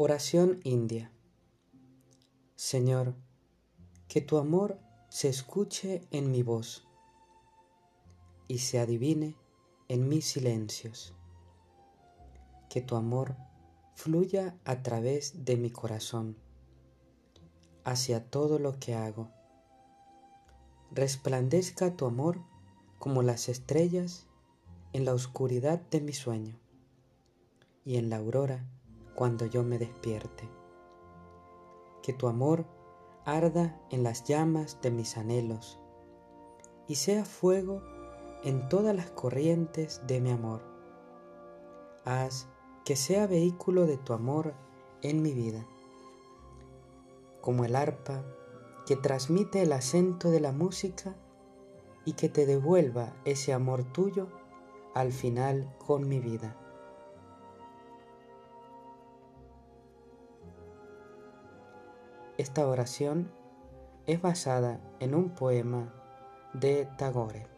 Oración india. Señor, que tu amor se escuche en mi voz y se adivine en mis silencios. Que tu amor fluya a través de mi corazón hacia todo lo que hago. Resplandezca tu amor como las estrellas en la oscuridad de mi sueño y en la aurora cuando yo me despierte. Que tu amor arda en las llamas de mis anhelos y sea fuego en todas las corrientes de mi amor. Haz que sea vehículo de tu amor en mi vida, como el arpa que transmite el acento de la música y que te devuelva ese amor tuyo al final con mi vida. Esta oración es basada en un poema de Tagore.